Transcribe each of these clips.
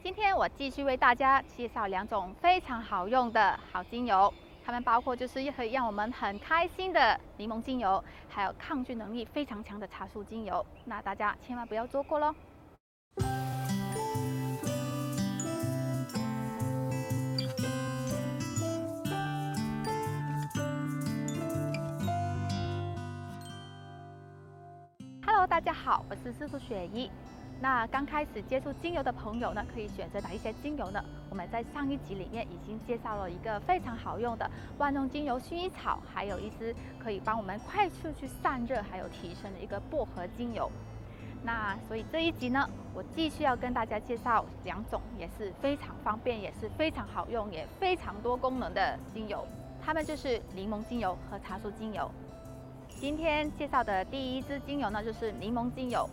今天我继续为大家介绍两种非常好用的好精油，它们包括就是可以让我们很开心的柠檬精油，还有抗菌能力非常强的茶树精油。那大家千万不要错过喽！Hello，大家好，我是师傅雪姨。那刚开始接触精油的朋友呢，可以选择哪一些精油呢？我们在上一集里面已经介绍了一个非常好用的万用精油薰衣草，还有一支可以帮我们快速去散热还有提升的一个薄荷精油。那所以这一集呢，我继续要跟大家介绍两种也是非常方便，也是非常好用，也非常多功能的精油，它们就是柠檬精油和茶树精油。今天介绍的第一支精油呢，就是柠檬精油。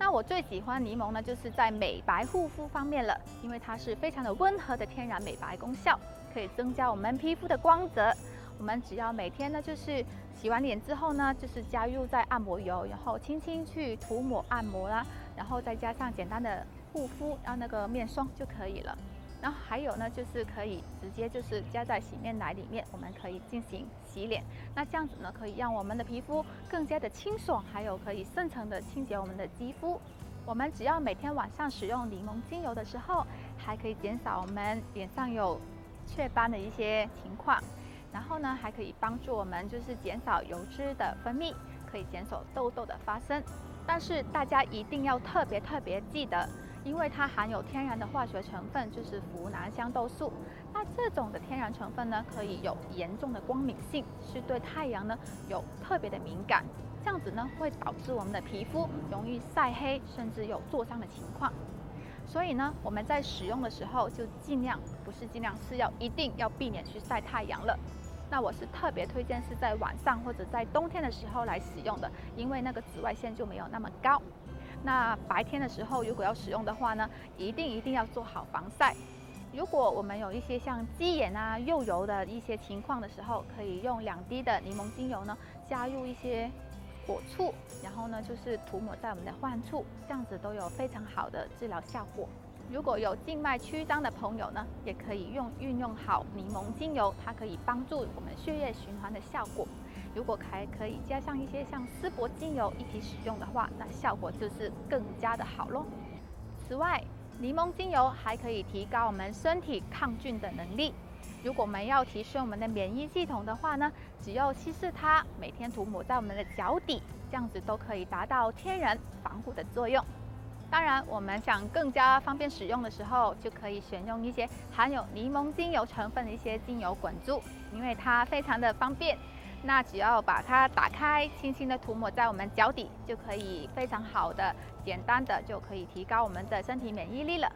那我最喜欢柠檬呢，就是在美白护肤方面了，因为它是非常的温和的天然美白功效，可以增加我们皮肤的光泽。我们只要每天呢，就是洗完脸之后呢，就是加入在按摩油，然后轻轻去涂抹按摩啦，然后再加上简单的护肤，然后那个面霜就可以了。然后还有呢，就是可以直接就是加在洗面奶里面，我们可以进行洗脸。那这样子呢，可以让我们的皮肤更加的清爽，还有可以深层的清洁我们的肌肤。我们只要每天晚上使用柠檬精油的时候，还可以减少我们脸上有雀斑的一些情况。然后呢，还可以帮助我们就是减少油脂的分泌，可以减少痘痘的发生。但是大家一定要特别特别记得。因为它含有天然的化学成分，就是呋喃香豆素。那这种的天然成分呢，可以有严重的光敏性，是对太阳呢有特别的敏感。这样子呢，会导致我们的皮肤容易晒黑，甚至有灼伤的情况。所以呢，我们在使用的时候就尽量，不是尽量，是要一定要避免去晒太阳了。那我是特别推荐是在晚上或者在冬天的时候来使用的，因为那个紫外线就没有那么高。那白天的时候，如果要使用的话呢，一定一定要做好防晒。如果我们有一些像鸡眼啊、肉油的一些情况的时候，可以用两滴的柠檬精油呢，加入一些果醋，然后呢就是涂抹在我们的患处，这样子都有非常好的治疗效果。如果有静脉曲张的朋友呢，也可以用运用好柠檬精油，它可以帮助我们血液循环的效果。如果还可以加上一些像丝柏精油一起使用的话，那效果就是更加的好喽。此外，柠檬精油还可以提高我们身体抗菌的能力。如果我们要提升我们的免疫系统的话呢，只要稀释它，每天涂抹在我们的脚底，这样子都可以达到天然防护的作用。当然，我们想更加方便使用的时候，就可以选用一些含有柠檬精油成分的一些精油滚珠，因为它非常的方便。那只要把它打开，轻轻的涂抹在我们脚底，就可以非常好的、简单的就可以提高我们的身体免疫力了。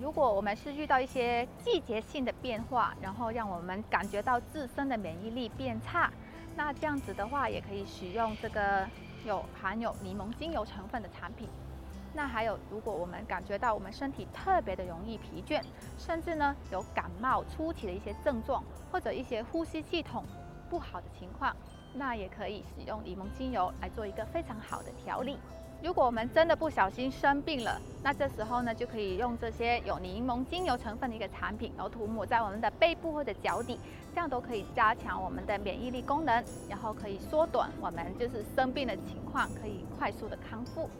如果我们是遇到一些季节性的变化，然后让我们感觉到自身的免疫力变差，那这样子的话，也可以使用这个有含有柠檬精油成分的产品。那还有，如果我们感觉到我们身体特别的容易疲倦，甚至呢有感冒初期的一些症状，或者一些呼吸系统。不好的情况，那也可以使用柠檬精油来做一个非常好的调理。如果我们真的不小心生病了，那这时候呢，就可以用这些有柠檬精油成分的一个产品，然后涂抹在我们的背部或者脚底，这样都可以加强我们的免疫力功能，然后可以缩短我们就是生病的情况，可以快速的康复。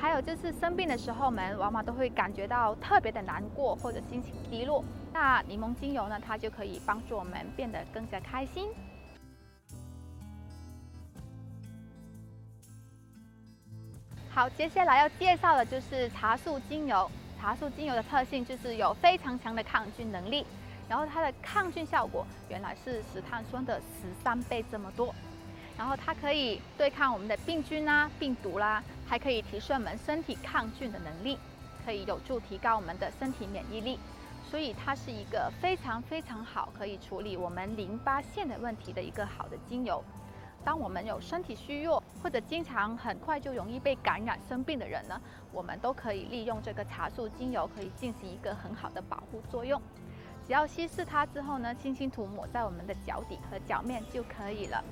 还有就是生病的时候，我们往往都会感觉到特别的难过或者心情低落，那柠檬精油呢，它就可以帮助我们变得更加开心。好，接下来要介绍的就是茶树精油。茶树精油的特性就是有非常强的抗菌能力，然后它的抗菌效果原来是石碳酸的十三倍这么多。然后它可以对抗我们的病菌啊、病毒啦、还可以提升我们身体抗菌的能力，可以有助提高我们的身体免疫力。所以它是一个非常非常好可以处理我们淋巴腺的问题的一个好的精油。当我们有身体虚弱，或者经常很快就容易被感染生病的人呢，我们都可以利用这个茶树精油，可以进行一个很好的保护作用。只要稀释它之后呢，轻轻涂抹在我们的脚底和脚面就可以了。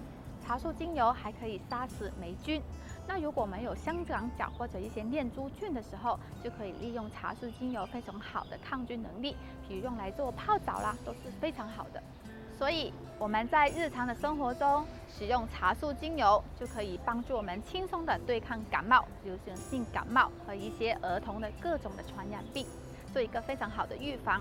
茶树精油还可以杀死霉菌。那如果我们有香港脚或者一些念珠菌的时候，就可以利用茶树精油非常好的抗菌能力，比如用来做泡澡啦，都是非常好的。所以我们在日常的生活中使用茶树精油，就可以帮助我们轻松的对抗感冒，流行性感冒和一些儿童的各种的传染病，做一个非常好的预防。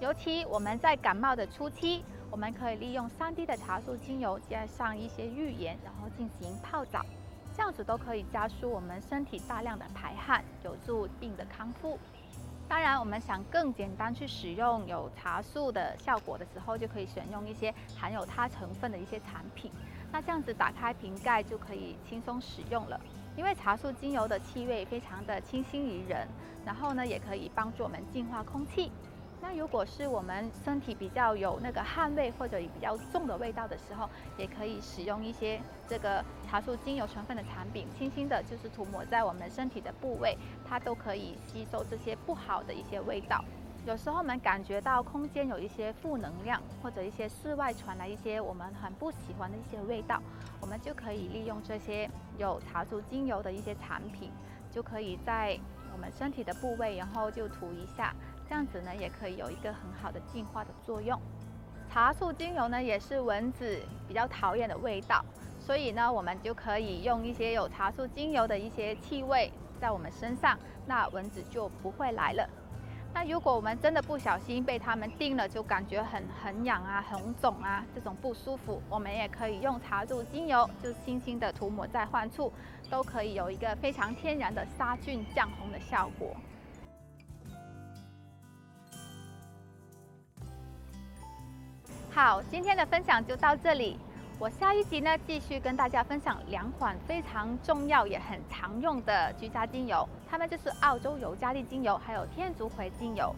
尤其我们在感冒的初期，我们可以利用三滴的茶树精油加上一些浴盐，然后进行泡澡。这样子都可以加速我们身体大量的排汗，有助病的康复。当然，我们想更简单去使用有茶树的效果的时候，就可以选用一些含有它成分的一些产品。那这样子打开瓶盖就可以轻松使用了。因为茶树精油的气味非常的清新宜人，然后呢，也可以帮助我们净化空气。那如果是我们身体比较有那个汗味或者比较重的味道的时候，也可以使用一些这个茶树精油成分的产品，轻轻的就是涂抹在我们身体的部位，它都可以吸收这些不好的一些味道。有时候我们感觉到空间有一些负能量，或者一些室外传来一些我们很不喜欢的一些味道，我们就可以利用这些有茶树精油的一些产品，就可以在我们身体的部位，然后就涂一下。这样子呢，也可以有一个很好的净化的作用。茶树精油呢，也是蚊子比较讨厌的味道，所以呢，我们就可以用一些有茶树精油的一些气味在我们身上，那蚊子就不会来了。那如果我们真的不小心被它们叮了，就感觉很很痒啊、红肿啊这种不舒服，我们也可以用茶树精油，就轻轻的涂抹在患处，都可以有一个非常天然的杀菌降红的效果。好，今天的分享就到这里。我下一集呢，继续跟大家分享两款非常重要也很常用的居家精油，它们就是澳洲尤加利精油，还有天竺葵精油。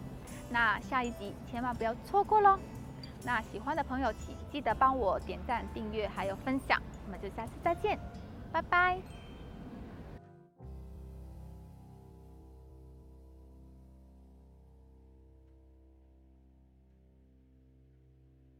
那下一集千万不要错过喽！那喜欢的朋友，请记得帮我点赞、订阅还有分享。我们就下次再见，拜拜。